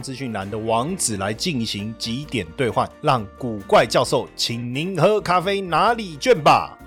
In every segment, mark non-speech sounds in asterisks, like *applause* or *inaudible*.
资讯栏的网址来进行几点兑换，让古怪教授请您喝咖啡哪里卷吧。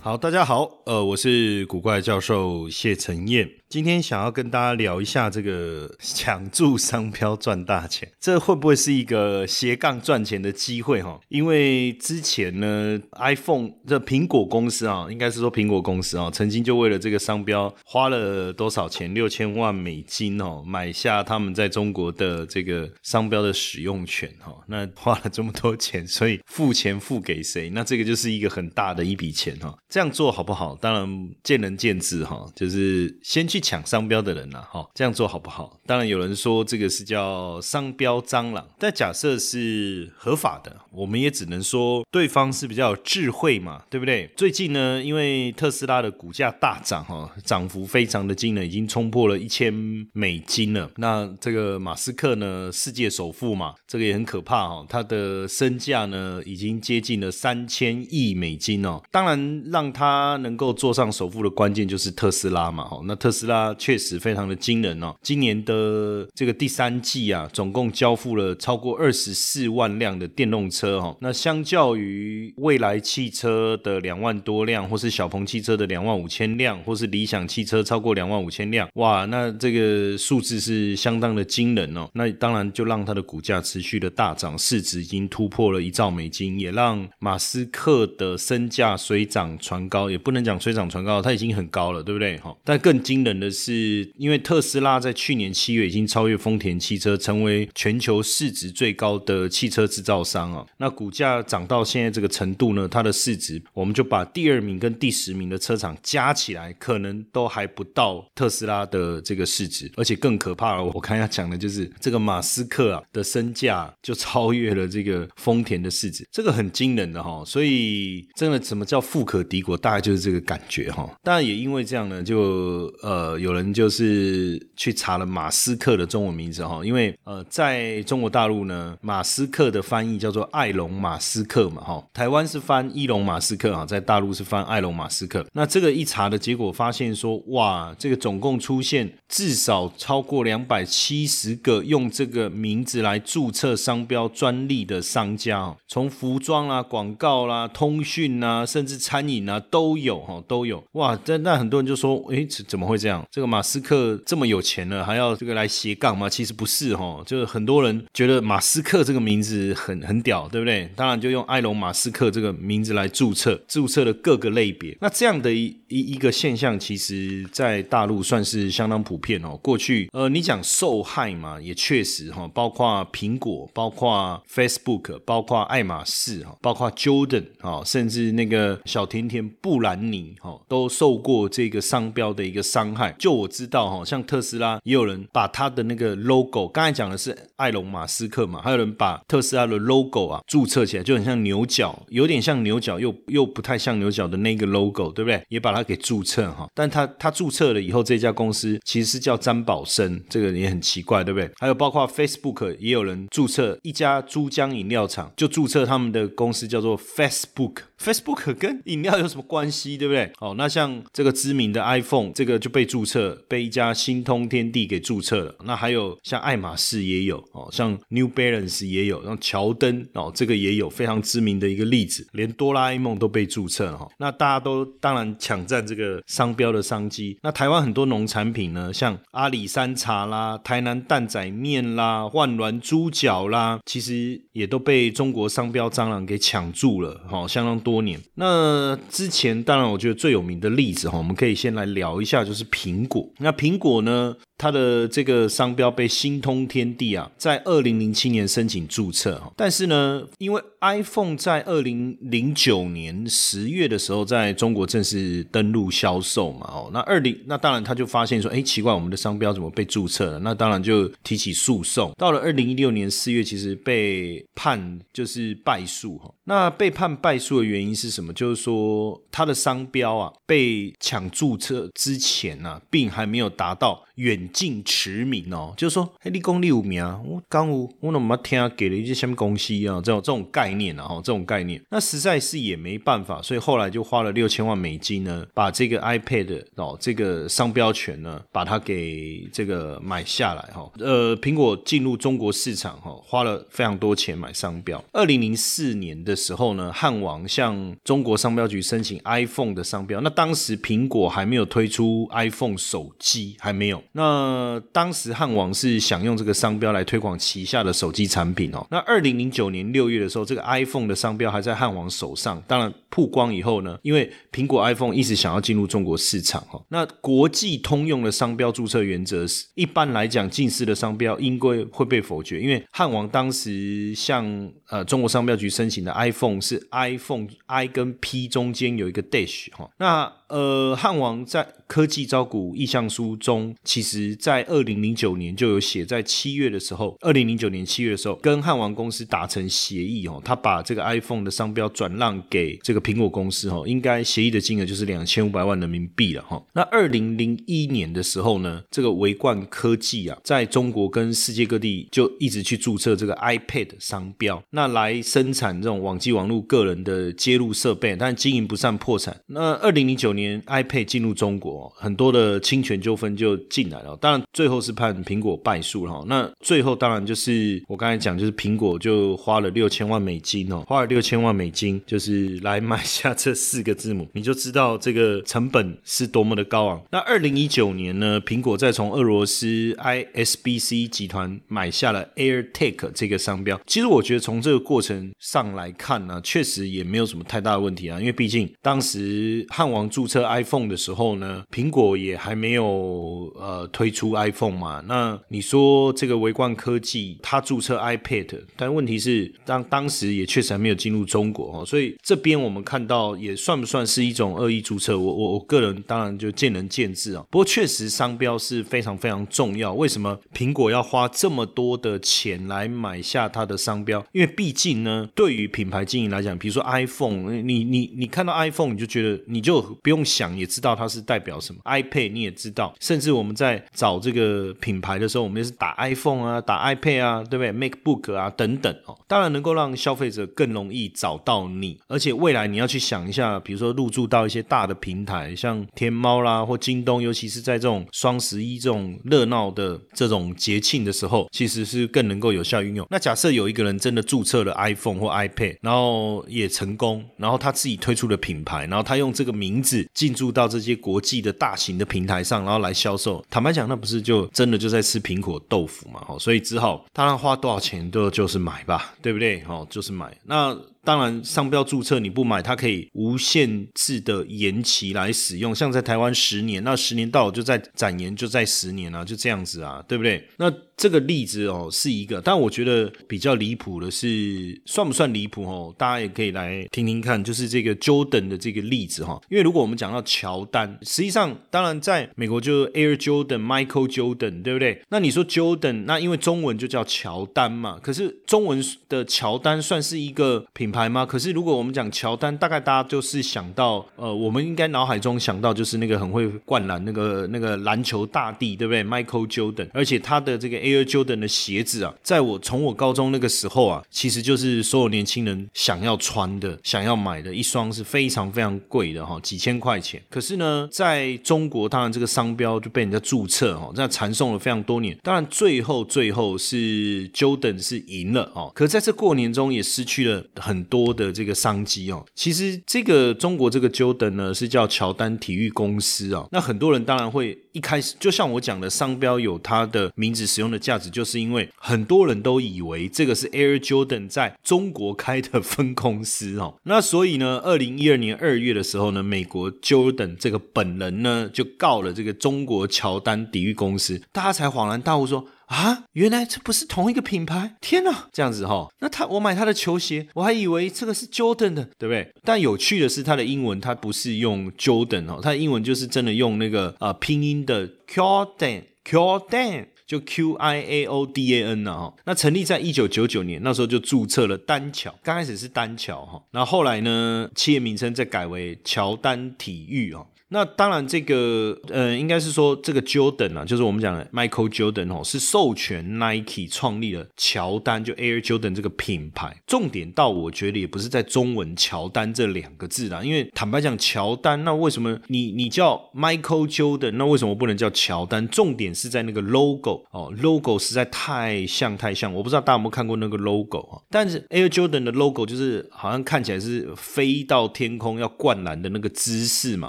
好，大家好，呃，我是古怪教授谢承彦。今天想要跟大家聊一下这个 *laughs* 抢注商标赚大钱，这会不会是一个斜杠赚钱的机会哈？因为之前呢，iPhone 这苹果公司啊，应该是说苹果公司啊，曾经就为了这个商标花了多少钱？六千万美金哦，买下他们在中国的这个商标的使用权哈。那花了这么多钱，所以付钱付给谁？那这个就是一个很大的一笔钱哈。这样做好不好？当然见仁见智哈。就是先去。抢商标的人呐，哈，这样做好不好？当然有人说这个是叫商标蟑螂，但假设是合法的，我们也只能说对方是比较有智慧嘛，对不对？最近呢，因为特斯拉的股价大涨，哈，涨幅非常的惊人，已经冲破了一千美金了。那这个马斯克呢，世界首富嘛，这个也很可怕哈，他的身价呢已经接近了三千亿美金哦。当然，让他能够坐上首富的关键就是特斯拉嘛，哈，那特斯拉。它确实非常的惊人哦！今年的这个第三季啊，总共交付了超过二十四万辆的电动车哈。那相较于未来汽车的两万多辆，或是小鹏汽车的两万五千辆，或是理想汽车超过两万五千辆，哇，那这个数字是相当的惊人哦。那当然就让它的股价持续的大涨，市值已经突破了一兆美金，也让马斯克的身价水涨船高，也不能讲水涨船高，它已经很高了，对不对？哈，但更惊人。的是，因为特斯拉在去年七月已经超越丰田汽车，成为全球市值最高的汽车制造商啊。那股价涨到现在这个程度呢，它的市值，我们就把第二名跟第十名的车厂加起来，可能都还不到特斯拉的这个市值。而且更可怕了，我看要讲的就是这个马斯克啊的身价就超越了这个丰田的市值，这个很惊人的哈。所以真的什么叫富可敌国，大概就是这个感觉哈。当然也因为这样呢，就呃。有人就是去查了马斯克的中文名字哈，因为呃，在中国大陆呢，马斯克的翻译叫做艾隆马斯克嘛哈，台湾是翻伊隆马斯克啊，在大陆是翻艾隆马斯克。那这个一查的结果发现说，哇，这个总共出现至少超过两百七十个用这个名字来注册商标专利的商家，从服装啦、广告啦、通讯啦，甚至餐饮啊都有哈，都有哇。那那很多人就说，诶，怎么会这样？这个马斯克这么有钱了，还要这个来斜杠吗？其实不是哈，就是很多人觉得马斯克这个名字很很屌，对不对？当然就用埃隆马斯克这个名字来注册，注册了各个类别。那这样的一一一个现象，其实在大陆算是相当普遍哦。过去呃，你讲受害嘛，也确实哈，包括苹果，包括 Facebook，包括爱马仕哈，包括 Jordan 哈，甚至那个小甜甜布兰妮哈，都受过这个商标的一个伤害。就我知道哈，像特斯拉也有人把他的那个 logo，刚才讲的是埃隆马斯克嘛，还有人把特斯拉的 logo 啊注册起来，就很像牛角，有点像牛角，又又不太像牛角的那个 logo，对不对？也把它给注册哈。但他他注册了以后，这家公司其实是叫詹宝生，这个也很奇怪，对不对？还有包括 Facebook 也有人注册一家珠江饮料厂，就注册他们的公司叫做 Facebook。Facebook 跟饮料有什么关系，对不对？哦，那像这个知名的 iPhone，这个就被注册，被一家新通天地给注册了。那还有像爱马仕也有哦，像 New Balance 也有，然后乔登哦，这个也有非常知名的一个例子，连哆啦 A 梦都被注册了哈。那大家都当然抢占这个商标的商机。那台湾很多农产品呢，像阿里山茶啦、台南蛋仔面啦、万峦猪脚啦，其实也都被中国商标蟑螂给抢住了哦，相当多。年，那之前当然我觉得最有名的例子哈，我们可以先来聊一下，就是苹果。那苹果呢？它的这个商标被新通天地啊，在二零零七年申请注册，但是呢，因为 iPhone 在二零零九年十月的时候在中国正式登陆销售嘛，哦，那二零那当然他就发现说，哎，奇怪，我们的商标怎么被注册了？那当然就提起诉讼。到了二零一六年四月，其实被判就是败诉哈。那被判败诉的原因是什么？就是说他的商标啊被抢注册之前呢，并还没有达到。远近驰名哦，就是说，哎，你讲你有名，我刚有，我怎么听给了一些什么公司啊？这种这种概念啊，哈，这种概念，那实在是也没办法，所以后来就花了六千万美金呢，把这个 iPad 哦，这个商标权呢，把它给这个买下来哈。呃，苹果进入中国市场哈，花了非常多钱买商标。二零零四年的时候呢，汉王向中国商标局申请 iPhone 的商标，那当时苹果还没有推出 iPhone 手机，还没有。那呃当时汉王是想用这个商标来推广旗下的手机产品哦。那二零零九年六月的时候，这个 iPhone 的商标还在汉王手上。当然曝光以后呢，因为苹果 iPhone 一直想要进入中国市场哈。那国际通用的商标注册原则是，一般来讲，近似的商标应该会被否决，因为汉王当时向呃中国商标局申请的 iPhone 是 iPhone I 跟 P 中间有一个 dash 哈。那呃汉王在科技招股意向书中，其实在二零零九年就有写，在七月的时候，二零零九年七月的时候，跟汉王公司达成协议哦，他把这个 iPhone 的商标转让给这个苹果公司哦，应该协议的金额就是两千五百万人民币了哈。那二零零一年的时候呢，这个维冠科技啊，在中国跟世界各地就一直去注册这个 iPad 商标，那来生产这种网际网络个人的接入设备，但经营不善破产。那二零零九年 iPad 进入中国。很多的侵权纠纷就进来了，当然最后是判苹果败诉了哈。那最后当然就是我刚才讲，就是苹果就花了六千万美金哦，花了六千万美金就是来买下这四个字母，你就知道这个成本是多么的高昂。那二零一九年呢，苹果再从俄罗斯 ISBC 集团买下了 AirTag 这个商标。其实我觉得从这个过程上来看呢，确实也没有什么太大的问题啊，因为毕竟当时汉王注册 iPhone 的时候呢。苹果也还没有呃推出 iPhone 嘛？那你说这个维冠科技它注册 iPad，但问题是当当时也确实还没有进入中国哦，所以这边我们看到也算不算是一种恶意注册？我我我个人当然就见仁见智啊。不过确实商标是非常非常重要。为什么苹果要花这么多的钱来买下它的商标？因为毕竟呢，对于品牌经营来讲，比如说 iPhone，你你你看到 iPhone 你就觉得你就不用想也知道它是代表。什么 iPad 你也知道，甚至我们在找这个品牌的时候，我们也是打 iPhone 啊，打 iPad 啊，对不对？MacBook 啊等等哦，当然能够让消费者更容易找到你。而且未来你要去想一下，比如说入驻到一些大的平台，像天猫啦或京东，尤其是在这种双十一这种热闹的这种节庆的时候，其实是更能够有效运用。那假设有一个人真的注册了 iPhone 或 iPad，然后也成功，然后他自己推出的品牌，然后他用这个名字进驻到这些国际的。大型的平台上，然后来销售。坦白讲，那不是就真的就在吃苹果豆腐嘛？哦，所以只好，当然花多少钱都就是买吧，对不对？哦，就是买。那。当然，商标注册你不买，它可以无限制的延期来使用。像在台湾十年，那十年到了就在展延，就在十年啊，就这样子啊，对不对？那这个例子哦是一个，但我觉得比较离谱的是，算不算离谱哦？大家也可以来听听看，就是这个 Jordan 的这个例子哈。因为如果我们讲到乔丹，实际上当然在美国就 Air Jordan、Michael Jordan，对不对？那你说 Jordan，那因为中文就叫乔丹嘛，可是中文的乔丹算是一个品。牌吗？可是如果我们讲乔丹，大概大家就是想到，呃，我们应该脑海中想到就是那个很会灌篮，那个那个篮球大帝，对不对？Michael Jordan，而且他的这个 Air Jordan 的鞋子啊，在我从我高中那个时候啊，其实就是所有年轻人想要穿的、想要买的一双是非常非常贵的哈，几千块钱。可是呢，在中国，当然这个商标就被人家注册哈，这样传送了非常多年。当然最后最后是 Jordan 是赢了哦，可在这过年中也失去了很。多的这个商机哦。其实这个中国这个 Jordan 呢是叫乔丹体育公司啊，那很多人当然会一开始就像我讲的，商标有它的名字使用的价值，就是因为很多人都以为这个是 Air Jordan 在中国开的分公司哦。那所以呢，二零一二年二月的时候呢，美国 Jordan 这个本人呢就告了这个中国乔丹体育公司，大家才恍然大悟说。啊，原来这不是同一个品牌！天哪，这样子哈，那他我买他的球鞋，我还以为这个是 Jordan 的，对不对？但有趣的是，他的英文他不是用 Jordan 哦，他的英文就是真的用那个呃拼音的 Jordan，Jordan 就 Q I A O D A N 呢哈。那成立在一九九九年，那时候就注册了丹桥，刚开始是丹桥哈，然后后来呢，企业名称再改为乔丹体育哦。那当然，这个呃，应该是说这个 Jordan 啊，就是我们讲的 Michael Jordan 哦，是授权 Nike 创立了乔丹，就 Air Jordan 这个品牌。重点到我觉得也不是在中文乔丹这两个字啦，因为坦白讲，乔丹那为什么你你叫 Michael Jordan，那为什么不能叫乔丹？重点是在那个 logo 哦，logo 实在太像太像，我不知道大家有没有看过那个 logo 啊？但是 Air Jordan 的 logo 就是好像看起来是飞到天空要灌篮的那个姿势嘛，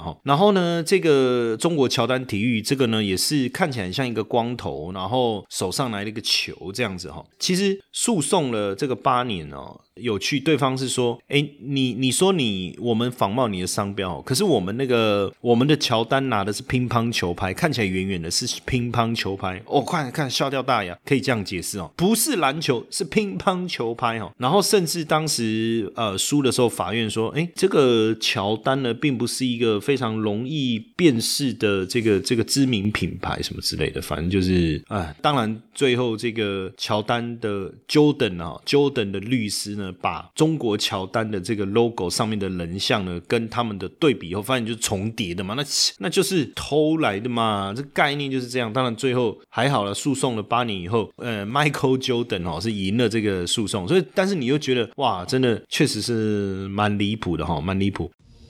哈，然后。那，这个中国乔丹体育这个呢，也是看起来像一个光头，然后手上来了一个球这样子哈。其实诉讼了这个八年哦。有趣，对方是说，哎，你你说你我们仿冒你的商标，可是我们那个我们的乔丹拿的是乒乓球拍，看起来远远的是乒乓球拍，哦，快看笑掉大牙，可以这样解释哦，不是篮球，是乒乓球拍哦。然后甚至当时呃输的时候，法院说，哎，这个乔丹呢，并不是一个非常容易辨识的这个这个知名品牌什么之类的，反正就是啊，当然最后这个乔丹的 Jordan 啊，Jordan 的律师呢。把中国乔丹的这个 logo 上面的人像呢，跟他们的对比以后，发现就是重叠的嘛，那那就是偷来的嘛，这概念就是这样。当然最后还好了，诉讼了八年以后，呃，Michael Jordan 哦是赢了这个诉讼，所以但是你又觉得哇，真的确实是蛮离谱的哈，蛮离谱。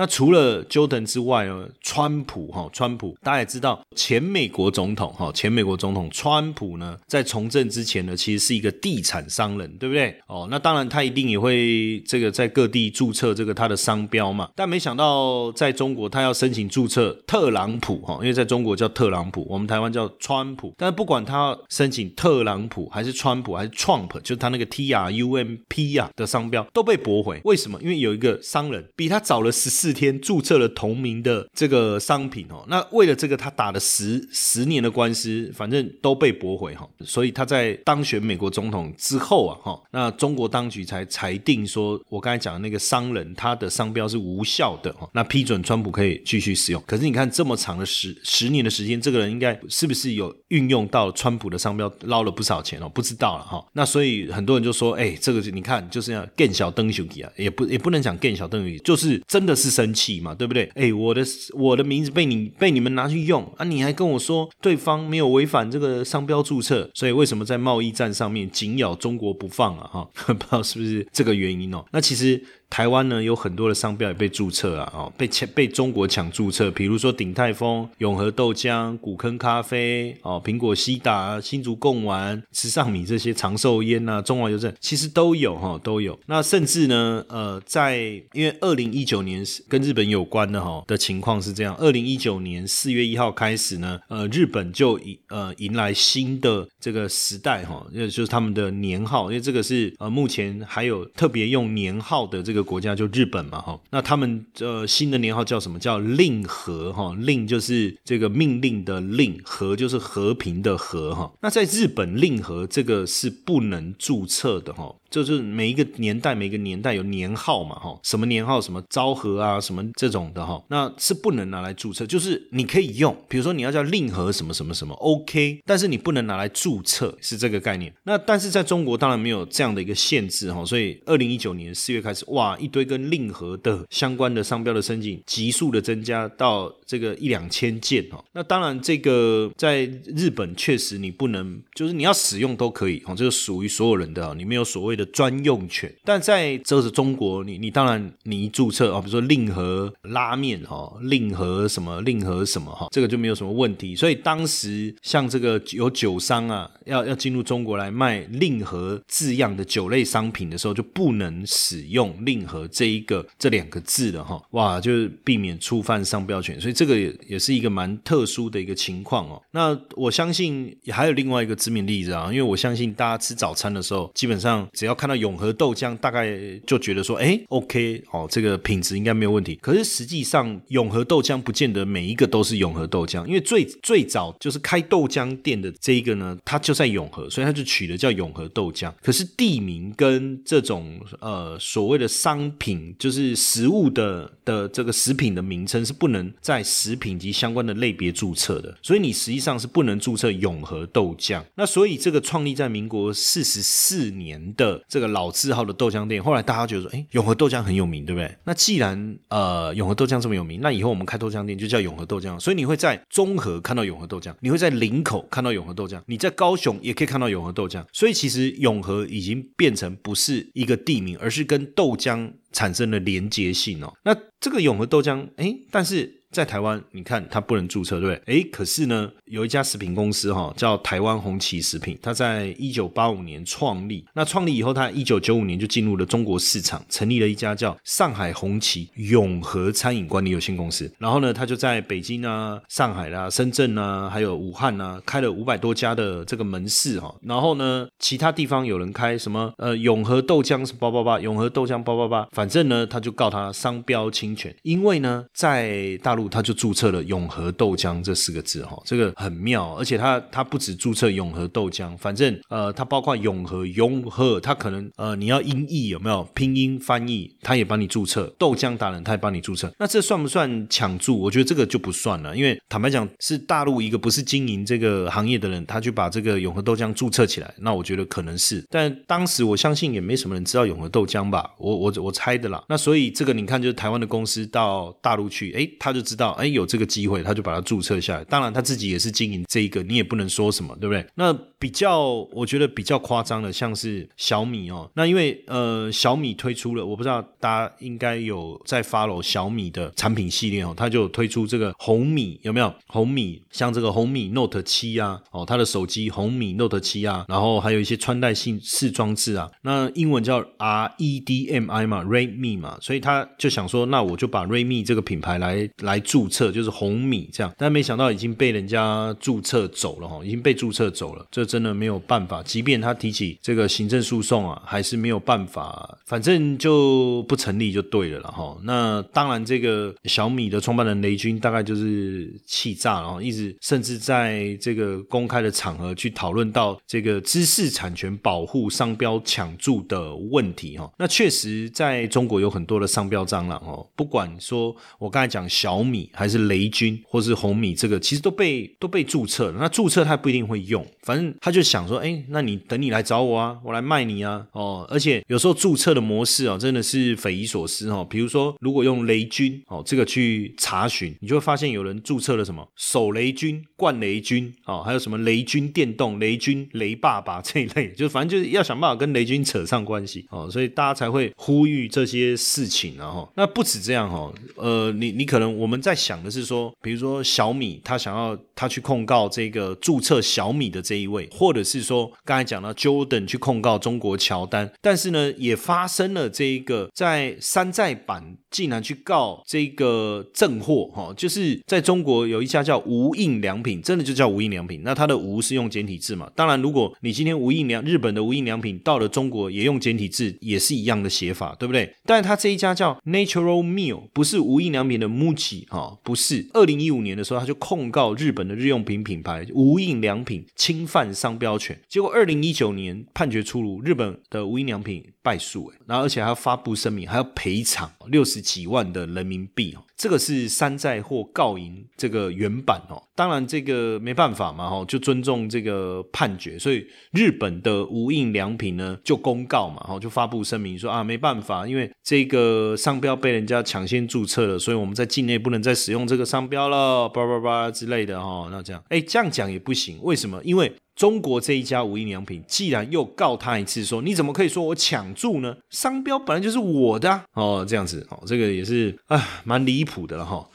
那除了 Jordan 之外呢？川普哈，川普大家也知道，前美国总统哈，前美国总统川普呢，在从政之前呢，其实是一个地产商人，对不对？哦，那当然他一定也会这个在各地注册这个他的商标嘛。但没想到在中国，他要申请注册特朗普哈，因为在中国叫特朗普，我们台湾叫川普。但是不管他申请特朗普还是川普还是 Trump，就是他那个 T R U M P 啊的商标都被驳回。为什么？因为有一个商人比他早了十。四天注册了同名的这个商品哦，那为了这个他打了十十年的官司，反正都被驳回哈，所以他在当选美国总统之后啊哈，那中国当局才裁定说，我刚才讲的那个商人他的商标是无效的哈，那批准川普可以继续使用。可是你看这么长的十十年的时间，这个人应该是不是有运用到川普的商标捞了不少钱哦？不知道了哈。那所以很多人就说，哎，这个你看就是要更小灯熊啊，也不也不能讲更小灯熊，就是真的是。生气嘛，对不对？哎，我的我的名字被你被你们拿去用啊！你还跟我说对方没有违反这个商标注册，所以为什么在贸易战上面紧咬中国不放啊？哈，*laughs* 不知道是不是这个原因哦？那其实。台湾呢有很多的商标也被注册了哦，被抢被中国抢注册，比如说鼎泰丰、永和豆浆、古坑咖啡哦、苹果西达、新竹贡丸、池上米这些长寿烟啊、中华邮政其实都有哈，都有。那甚至呢，呃，在因为二零一九年跟日本有关的哈的情况是这样，二零一九年四月一号开始呢，呃，日本就迎呃迎来新的这个时代哈，也就是他们的年号，因为这个是呃目前还有特别用年号的这个国家就日本嘛哈，那他们呃新的年号叫什么叫令和哈，令就是这个命令的令，和就是和平的和哈，那在日本令和这个是不能注册的哈。就是每一个年代，每一个年代有年号嘛，哈，什么年号，什么昭和啊，什么这种的哈，那是不能拿来注册。就是你可以用，比如说你要叫令和什么什么什么，OK，但是你不能拿来注册，是这个概念。那但是在中国当然没有这样的一个限制哈，所以二零一九年四月开始，哇，一堆跟令和的相关的商标的申请急速的增加到这个一两千件哈。那当然这个在日本确实你不能，就是你要使用都可以哈，这个属于所有人的，你没有所谓的。的专用权，但在这是中国，你你当然你一注册啊，比如说令和拉面哈，令和什么令和什么哈，这个就没有什么问题。所以当时像这个有酒商啊，要要进入中国来卖令和字样的酒类商品的时候，就不能使用令和这一个这两个字的哈，哇，就是避免触犯商标权。所以这个也也是一个蛮特殊的一个情况哦。那我相信还有另外一个知名例子啊，因为我相信大家吃早餐的时候，基本上只要看到永和豆浆，大概就觉得说，哎，OK，哦，这个品质应该没有问题。可是实际上，永和豆浆不见得每一个都是永和豆浆，因为最最早就是开豆浆店的这一个呢，它就在永和，所以它就取的叫永和豆浆。可是地名跟这种呃所谓的商品，就是食物的的这个食品的名称是不能在食品及相关的类别注册的，所以你实际上是不能注册永和豆浆。那所以这个创立在民国四十四年的。这个老字号的豆浆店，后来大家觉得说，哎，永和豆浆很有名，对不对？那既然呃永和豆浆这么有名，那以后我们开豆浆店就叫永和豆浆。所以你会在中和看到永和豆浆，你会在林口看到永和豆浆，你在高雄也可以看到永和豆浆。所以其实永和已经变成不是一个地名，而是跟豆浆产生了连结性哦。那这个永和豆浆，哎，但是。在台湾，你看它不能注册，对不对？哎，可是呢，有一家食品公司哈，叫台湾红旗食品，它在一九八五年创立。那创立以后，它一九九五年就进入了中国市场，成立了一家叫上海红旗永和餐饮管理有限公司。然后呢，它就在北京啊、上海啦、深圳啊，还有武汉啊，开了五百多家的这个门市哈。然后呢，其他地方有人开什么呃永和豆浆是八八八，永和豆浆八八八，反正呢，他就告他商标侵权，因为呢，在大陆。他就注册了“永和豆浆”这四个字，哈，这个很妙，而且他他不止注册“永和豆浆”，反正呃，他包括“永和”“永和”，他可能呃，你要音译有没有拼音翻译，他也帮你注册。豆浆达人他也帮你注册，那这算不算抢注？我觉得这个就不算了，因为坦白讲，是大陆一个不是经营这个行业的人，他去把这个“永和豆浆”注册起来，那我觉得可能是，但当时我相信也没什么人知道“永和豆浆”吧，我我我猜的啦。那所以这个你看，就是台湾的公司到大陆去，哎，他就知道，哎，有这个机会，他就把它注册下来。当然，他自己也是经营这一个，你也不能说什么，对不对？那比较，我觉得比较夸张的，像是小米哦。那因为呃，小米推出了，我不知道大家应该有在 follow 小米的产品系列哦，它就推出这个红米，有没有？红米像这个红米 Note 七啊，哦，它的手机红米 Note 七啊，然后还有一些穿戴性式装置啊，那英文叫 R E D M I 嘛，Redmi 嘛，所以他就想说，那我就把 Redmi 这个品牌来来注册。就是红米这样，但没想到已经被人家注册走了哈，已经被注册走了，这真的没有办法。即便他提起这个行政诉讼啊，还是没有办法，反正就不成立就对了了哈。那当然，这个小米的创办人雷军大概就是气炸了，一直甚至在这个公开的场合去讨论到这个知识产权保护、商标抢注的问题哈。那确实在中国有很多的商标蟑螂哦，不管说我刚才讲小米还是。是雷军或是红米，这个其实都被都被注册了。那注册他不一定会用，反正他就想说，哎，那你等你来找我啊，我来卖你啊，哦，而且有时候注册的模式哦，真的是匪夷所思哦。比如说，如果用雷军哦这个去查询，你就会发现有人注册了什么手雷军、冠雷军哦，还有什么雷军电动、雷军雷爸爸 *laughs* 这一类，就反正就是要想办法跟雷军扯上关系。哦，所以大家才会呼吁这些事情，然后那不止这样哦，呃，你你可能我们在想的是说，比如说小米，他想要他去控告这个注册小米的这一位，或者是说刚才讲到 Jordan 去控告中国乔丹，但是呢，也发生了这一个在山寨版竟然去告这个正货哈，就是在中国有一家叫无印良品，真的就叫无印良品，那它的无是用简体字嘛？当然，如果你今天无印良日本的无印良品到了中国也用简体字，也是一样的写法，对不对？但是它这一家叫 Natural Meal，不是无印良品的 Muji 哈，不是。二零一五年的时候，他就控告日本的日用品品牌无印良品侵犯商标权，结果二零一九年判决出炉，日本的无印良品败诉，然后而且还要发布声明，还要赔偿六十几万的人民币哦。这个是山寨货告赢这个原版哦，当然这个没办法嘛哈，就尊重这个判决，所以日本的无印良品呢就公告嘛哈，就发布声明说啊没办法，因为这个商标被人家抢先注册了，所以我们在境内不能再使用这个商标了，叭叭叭之类的哈，那这样。哎这样讲也不行，为什么？因为中国这一家无印良品既然又告他一次，说你怎么可以说我抢注呢？商标本来就是我的哦，这样子哦，这个也是啊，蛮离谱的了哈。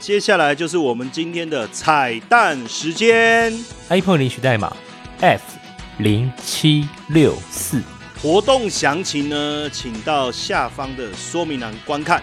接下来就是我们今天的彩蛋时间，iPhone 领取代码 F 零七六四，活动详情呢，请到下方的说明栏观看。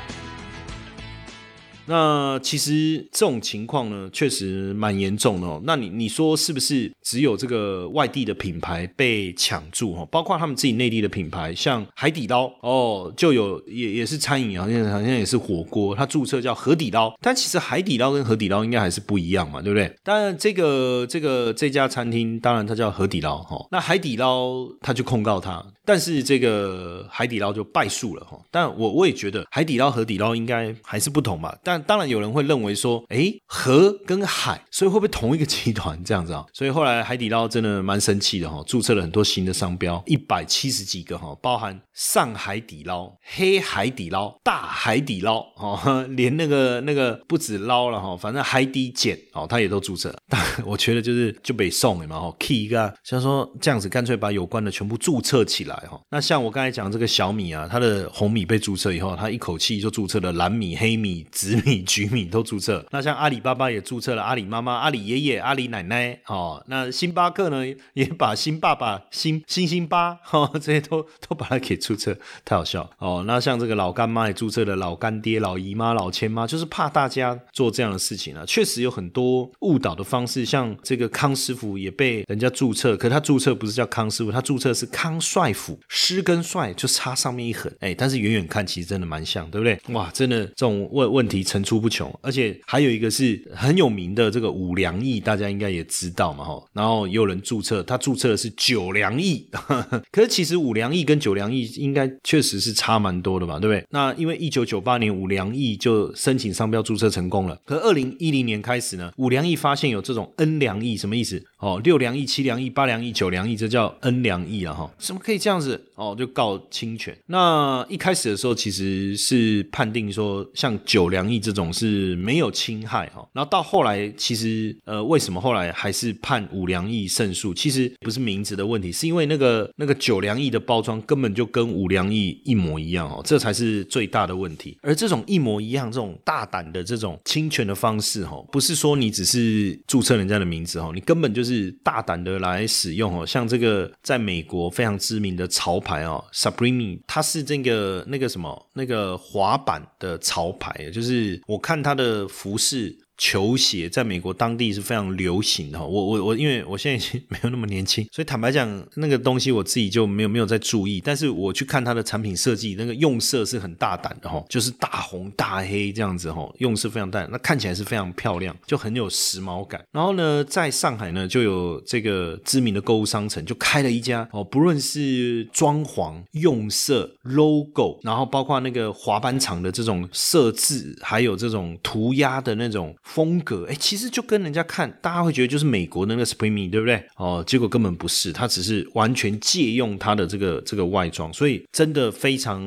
那其实这种情况呢，确实蛮严重的哦。那你你说是不是只有这个外地的品牌被抢注哦？包括他们自己内地的品牌，像海底捞哦，就有也也是餐饮好像好像也是火锅，它注册叫河底捞，但其实海底捞跟河底捞应该还是不一样嘛，对不对？当然这个这个这家餐厅，当然它叫河底捞哈。那海底捞他就控告他，但是这个海底捞就败诉了哈。但我我也觉得海底捞河底捞应该还是不同吧，但。但当然有人会认为说，哎，河跟海，所以会不会同一个集团这样子啊？所以后来海底捞真的蛮生气的哈，注册了很多新的商标，一百七十几个哈，包含上海底捞、黑海底捞、大海底捞哦，连那个那个不止捞了哈，反正海底捡哦，他也都注册。*laughs* 但我觉得就是就被送了嘛哈，key 一个，像说这样子干脆把有关的全部注册起来哈。那像我刚才讲这个小米啊，它的红米被注册以后，它一口气就注册了蓝米、黑米、紫米米。局米都注册，那像阿里巴巴也注册了阿里妈妈、阿里爷爷、阿里奶奶哦。那星巴克呢，也把星爸爸、星星星巴哈这些都都把它给注册，太好笑哦。那像这个老干妈也注册了老干爹、老姨妈、老千妈，就是怕大家做这样的事情啊。确实有很多误导的方式，像这个康师傅也被人家注册，可他注册不是叫康师傅，他注册是康帅府，师跟帅就差上面一横，哎，但是远远看其实真的蛮像，对不对？哇，真的这种问问题层出不穷，而且还有一个是很有名的这个五粮液，大家应该也知道嘛哈。然后也有人注册，他注册的是九粮液，*laughs* 可是其实五粮液跟九粮液应该确实是差蛮多的嘛，对不对？那因为一九九八年五粮液就申请商标注册成功了，可二零一零年开始呢，五粮液发现有这种 N 粮液，什么意思？哦，六粮液、七粮液、八粮液、九粮液，这叫 N 粮液啊哈。怎么可以这样子？哦，就告侵权。那一开始的时候其实是判定说，像九粮液这种是没有侵害哈。然后到后来，其实呃，为什么后来还是判五粮液胜诉？其实不是名字的问题，是因为那个那个九粮液的包装根本就跟五粮液一模一样哦，这才是最大的问题。而这种一模一样、这种大胆的这种侵权的方式哈，不是说你只是注册人家的名字哈，你根本就是是大胆的来使用哦。像这个在美国非常知名的潮。牌哦，Supreme，它是这个那个什么那个滑板的潮牌，就是我看它的服饰。球鞋在美国当地是非常流行的，我我我，因为我现在已经没有那么年轻，*laughs* 所以坦白讲，那个东西我自己就没有没有在注意。但是我去看它的产品设计，那个用色是很大胆的哈，就是大红大黑这样子哈，用色非常大，那看起来是非常漂亮，就很有时髦感。然后呢，在上海呢，就有这个知名的购物商城，就开了一家哦，不论是装潢、用色、logo，然后包括那个滑板场的这种设置，还有这种涂鸦的那种。风格，哎，其实就跟人家看，大家会觉得就是美国的那个 Supreme，对不对？哦，结果根本不是，它只是完全借用它的这个这个外装，所以真的非常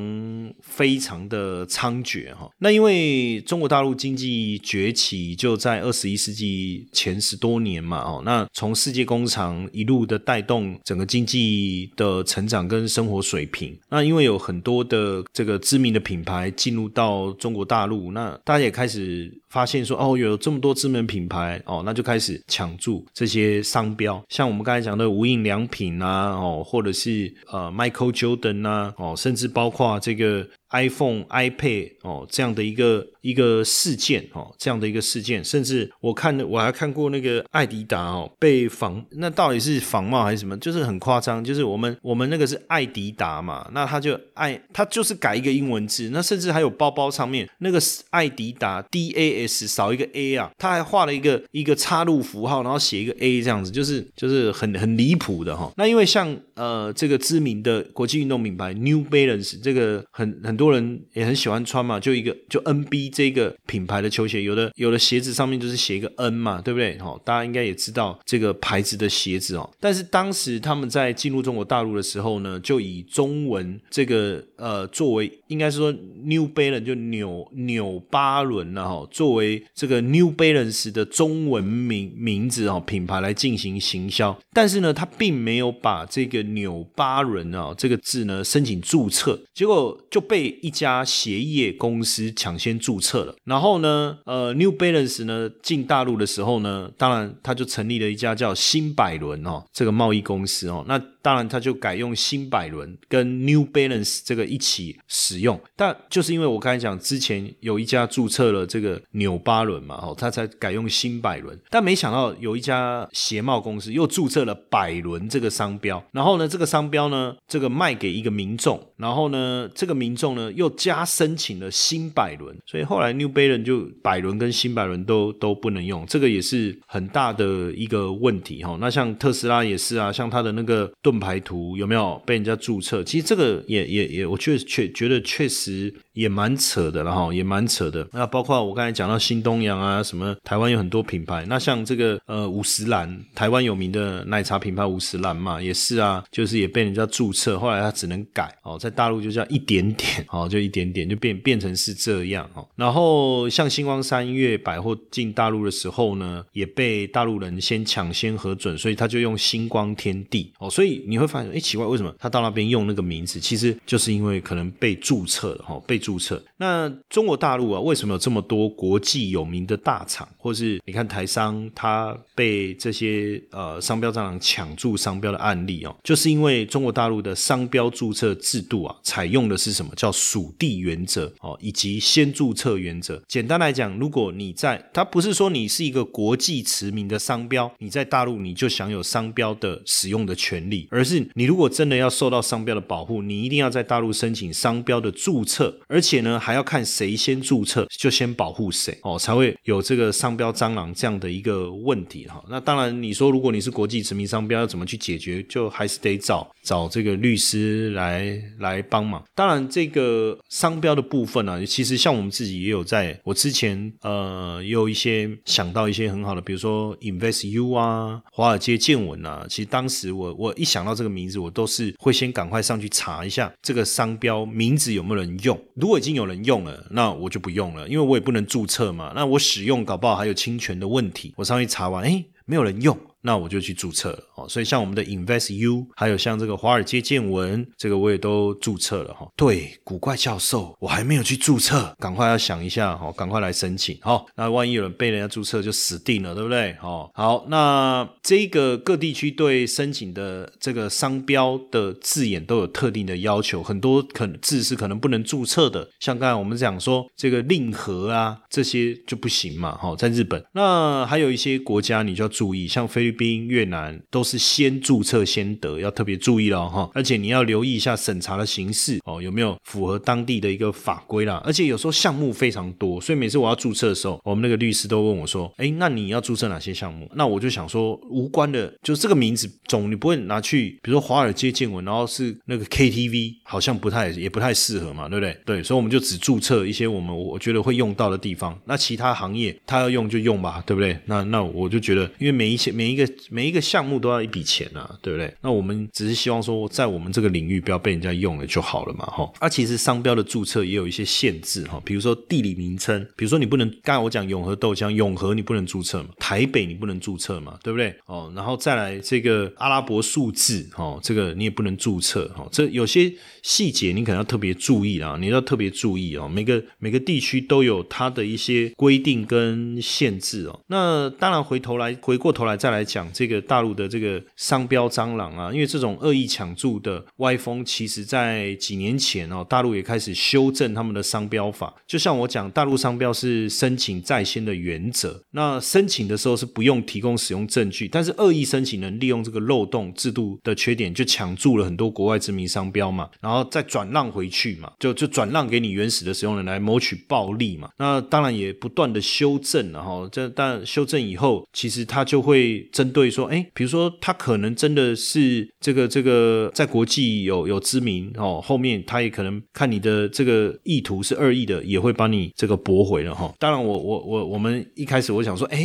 非常的猖獗哈。那因为中国大陆经济崛起就在二十一世纪前十多年嘛，哦，那从世界工厂一路的带动整个经济的成长跟生活水平，那因为有很多的这个知名的品牌进入到中国大陆，那大家也开始发现说，哦，有这么多知名品牌，哦，那就开始抢注这些商标，像我们刚才讲的无印良品啊，哦，或者是呃 Michael Jordan 啊，哦，甚至包括这个。iPhone、iPad 哦，这样的一个一个事件哦，这样的一个事件，甚至我看我还看过那个艾迪达哦被仿，那到底是仿冒还是什么？就是很夸张，就是我们我们那个是艾迪达嘛，那他就爱他就是改一个英文字，那甚至还有包包上面那个艾迪达 D A S 少一个 A 啊，他还画了一个一个插入符号，然后写一个 A 这样子，就是就是很很离谱的哈。那因为像呃这个知名的国际运动品牌 New Balance 这个很很多。人也很喜欢穿嘛，就一个就 NB 这个品牌的球鞋，有的有的鞋子上面就是写一个 N 嘛，对不对？哈，大家应该也知道这个牌子的鞋子哦。但是当时他们在进入中国大陆的时候呢，就以中文这个呃作为，应该是说 New Balance 就纽纽巴伦了哈，作为这个 New Balance 的中文名名字哦品牌来进行行销。但是呢，他并没有把这个纽巴伦啊这个字呢申请注册，结果就被。一家鞋业公司抢先注册了，然后呢，呃，New Balance 呢进大陆的时候呢，当然他就成立了一家叫新百伦哦，这个贸易公司哦，那。当然，他就改用新百伦跟 New Balance 这个一起使用，但就是因为我刚才讲之前有一家注册了这个纽巴伦嘛，哦，他才改用新百伦。但没想到有一家鞋帽公司又注册了百伦这个商标，然后呢，这个商标呢，这个卖给一个民众，然后呢，这个民众呢又加申请了新百伦，所以后来 New Balance 就百伦跟新百伦都都不能用，这个也是很大的一个问题哈。那像特斯拉也是啊，像它的那个盾。牌图有没有被人家注册？其实这个也也也，我确确觉得确实也蛮扯的了哈，也蛮扯的。那包括我刚才讲到新东阳啊，什么台湾有很多品牌，那像这个呃五十岚，台湾有名的奶茶品牌五十岚嘛，也是啊，就是也被人家注册，后来他只能改哦，在大陆就叫一点点哦，就一点点就变变成是这样哦。然后像星光三月百货进大陆的时候呢，也被大陆人先抢先核准，所以他就用星光天地哦，所以。你会发现，哎，奇怪，为什么他到那边用那个名字？其实就是因因为可能被注册了哈，被注册。那中国大陆啊，为什么有这么多国际有名的大厂，或是你看台商他被这些呃商标蟑螂抢注商标的案例哦？就是因为中国大陆的商标注册制度啊，采用的是什么叫属地原则哦，以及先注册原则。简单来讲，如果你在，它不是说你是一个国际驰名的商标，你在大陆你就享有商标的使用的权利。而是你如果真的要受到商标的保护，你一定要在大陆申请商标的注册，而且呢还要看谁先注册就先保护谁哦，才会有这个商标蟑螂这样的一个问题哈。那当然你说如果你是国际驰名商标要怎么去解决，就还是得找找这个律师来来帮忙。当然这个商标的部分呢，其实像我们自己也有在，我之前呃有一些想到一些很好的，比如说 Invest U 啊，华尔街见闻啊，其实当时我我一想。到这个名字，我都是会先赶快上去查一下这个商商标名字有没有人用。如果已经有人用了，那我就不用了，因为我也不能注册嘛。那我使用搞不好还有侵权的问题。我上去查完，哎，没有人用。那我就去注册了哦，所以像我们的 Invest U，还有像这个华尔街见闻，这个我也都注册了哈。对，古怪教授，我还没有去注册，赶快要想一下哈，赶快来申请哦。那万一有人被人家注册，就死定了，对不对？哦，好，那这个各地区对申请的这个商标的字眼都有特定的要求，很多可能字是可能不能注册的，像刚才我们讲说这个令和啊这些就不行嘛。哈，在日本，那还有一些国家你就要注意，像菲律宾、越南都是先注册先得，要特别注意了哈。而且你要留意一下审查的形式哦，有没有符合当地的一个法规啦？而且有时候项目非常多，所以每次我要注册的时候，我们那个律师都问我说：“哎，那你要注册哪些项目？”那我就想说，无关的，就这个名字总你不会拿去，比如说华尔街见闻，然后是那个 KTV，好像不太也不太适合嘛，对不对？对，所以我们就只注册一些我们我觉得会用到的地方。那其他行业他要用就用吧，对不对？那那我就觉得，因为每一些每一个每一个项目都要一笔钱啊，对不对？那我们只是希望说，在我们这个领域不要被人家用了就好了嘛，哈。啊，其实商标的注册也有一些限制哈，比如说地理名称，比如说你不能，刚才我讲永和豆浆，永和你不能注册嘛，台北你不能注册嘛，对不对？哦，然后再来这个阿拉伯数字，哦，这个你也不能注册，哦，这有些细节你可能要特别注意啊，你要特别注意哦，每个每个地区都有它的一些规定跟限制哦。那当然回头来回回过头来再来讲这个大陆的这个商标蟑螂啊，因为这种恶意抢注的歪风，其实在几年前哦，大陆也开始修正他们的商标法。就像我讲，大陆商标是申请在先的原则，那申请的时候是不用提供使用证据，但是恶意申请人利用这个漏洞制度的缺点，就抢注了很多国外知名商标嘛，然后再转让回去嘛，就就转让给你原始的使用人来谋取暴利嘛。那当然也不断的修正了哈，这但修正以后，其实就会针对说，哎，比如说他可能真的是这个这个在国际有有知名哦，后面他也可能看你的这个意图是恶意的，也会把你这个驳回了哈。当然，我我我我们一开始我想说，哎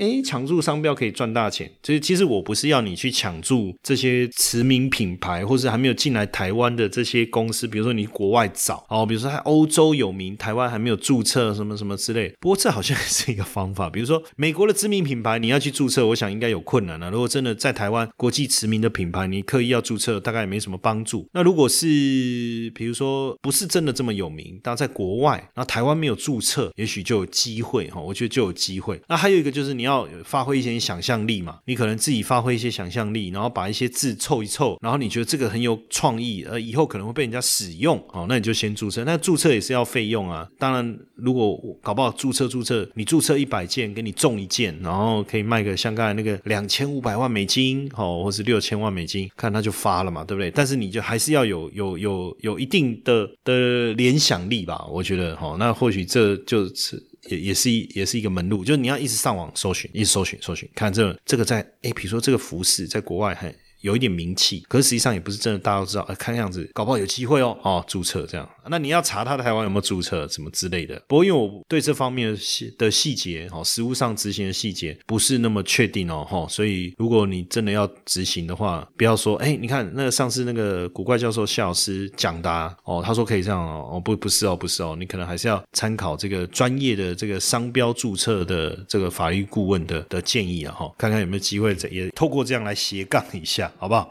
哎，抢注商标可以赚大钱，其实其实我不是要你去抢注这些驰名品牌，或是还没有进来台湾的这些公司，比如说你国外找哦，比如说在欧洲有名，台湾还没有注册什么什么之类。不过这好像也是一个方法，比如说美国的知名品牌你要去注注册，我想应该有困难了。如果真的在台湾国际驰名的品牌，你刻意要注册，大概也没什么帮助。那如果是比如说不是真的这么有名，但在国外，那台湾没有注册，也许就有机会哈。我觉得就有机会。那还有一个就是你要发挥一些想象力嘛，你可能自己发挥一些想象力，然后把一些字凑一凑，然后你觉得这个很有创意，呃，以后可能会被人家使用，哦，那你就先注册。那注册也是要费用啊。当然，如果搞不好注册注册，你注册一百件，给你中一件，然后可以卖个像刚才那个两千五百万美金，哦，或是六千万美金，看他就发了嘛，对不对？但是你就还是要有有有有一定的的联想力吧，我觉得，哈，那或许这就是也也是一也是一个门路，就是你要一直上网搜寻，一直搜寻搜寻，看这这个在哎，比如说这个服饰在国外很。有一点名气，可是实际上也不是真的，大家都知道。呃，看样子，搞不好有机会哦，哦，注册这样。那你要查他的台湾有没有注册，什么之类的。不过因为我对这方面的细的细节，哦，实物上执行的细节不是那么确定哦，哈。所以如果你真的要执行的话，不要说，哎，你看那个上次那个古怪教授谢老师讲的，哦，他说可以这样哦，哦，不，不是哦，不是哦，你可能还是要参考这个专业的这个商标注册的这个法律顾问的的建议啊，哈，看看有没有机会也透过这样来斜杠一下。好不好？